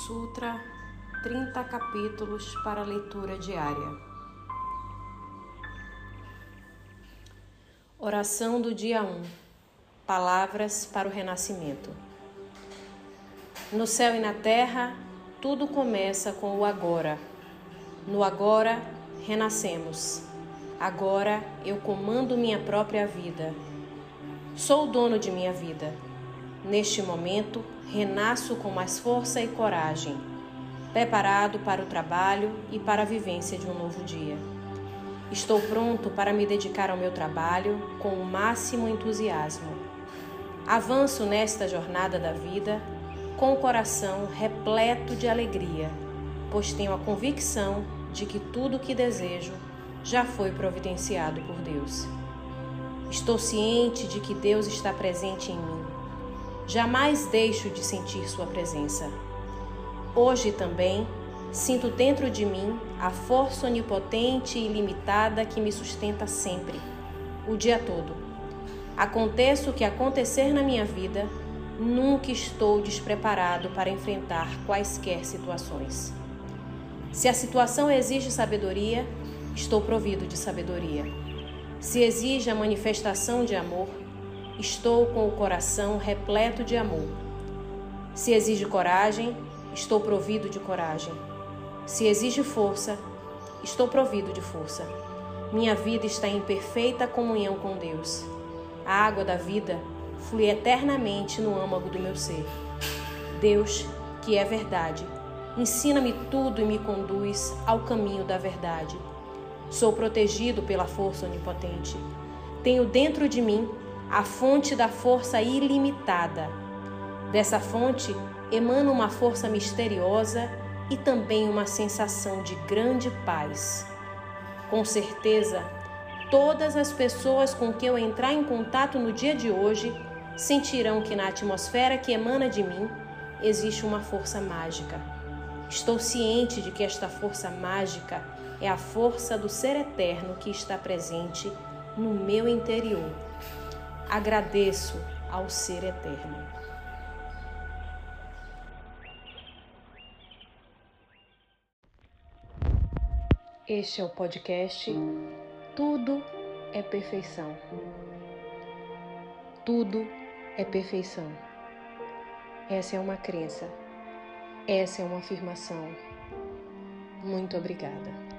Sutra, 30 capítulos para leitura diária. Oração do dia 1. Palavras para o renascimento. No céu e na terra, tudo começa com o agora. No agora, renascemos. Agora eu comando minha própria vida. Sou o dono de minha vida. Neste momento, renasço com mais força e coragem, preparado para o trabalho e para a vivência de um novo dia. Estou pronto para me dedicar ao meu trabalho com o máximo entusiasmo. Avanço nesta jornada da vida com o coração repleto de alegria, pois tenho a convicção de que tudo o que desejo já foi providenciado por Deus. Estou ciente de que Deus está presente em mim Jamais deixo de sentir Sua presença. Hoje também sinto dentro de mim a força onipotente e ilimitada que me sustenta sempre, o dia todo. Aconteça o que acontecer na minha vida, nunca estou despreparado para enfrentar quaisquer situações. Se a situação exige sabedoria, estou provido de sabedoria. Se exige a manifestação de amor, estou com o coração repleto de amor. Se exige coragem, estou provido de coragem. Se exige força, estou provido de força. Minha vida está em perfeita comunhão com Deus. A água da vida flui eternamente no âmago do meu ser. Deus, que é verdade, ensina-me tudo e me conduz ao caminho da verdade. Sou protegido pela força onipotente. Tenho dentro de mim a fonte da força ilimitada. Dessa fonte emana uma força misteriosa e também uma sensação de grande paz. Com certeza, todas as pessoas com quem eu entrar em contato no dia de hoje sentirão que na atmosfera que emana de mim existe uma força mágica. Estou ciente de que esta força mágica é a força do ser eterno que está presente no meu interior agradeço ao Ser Eterno. Este é o podcast Tudo é Perfeição. Tudo é perfeição. Essa é uma crença. Essa é uma afirmação. Muito obrigada.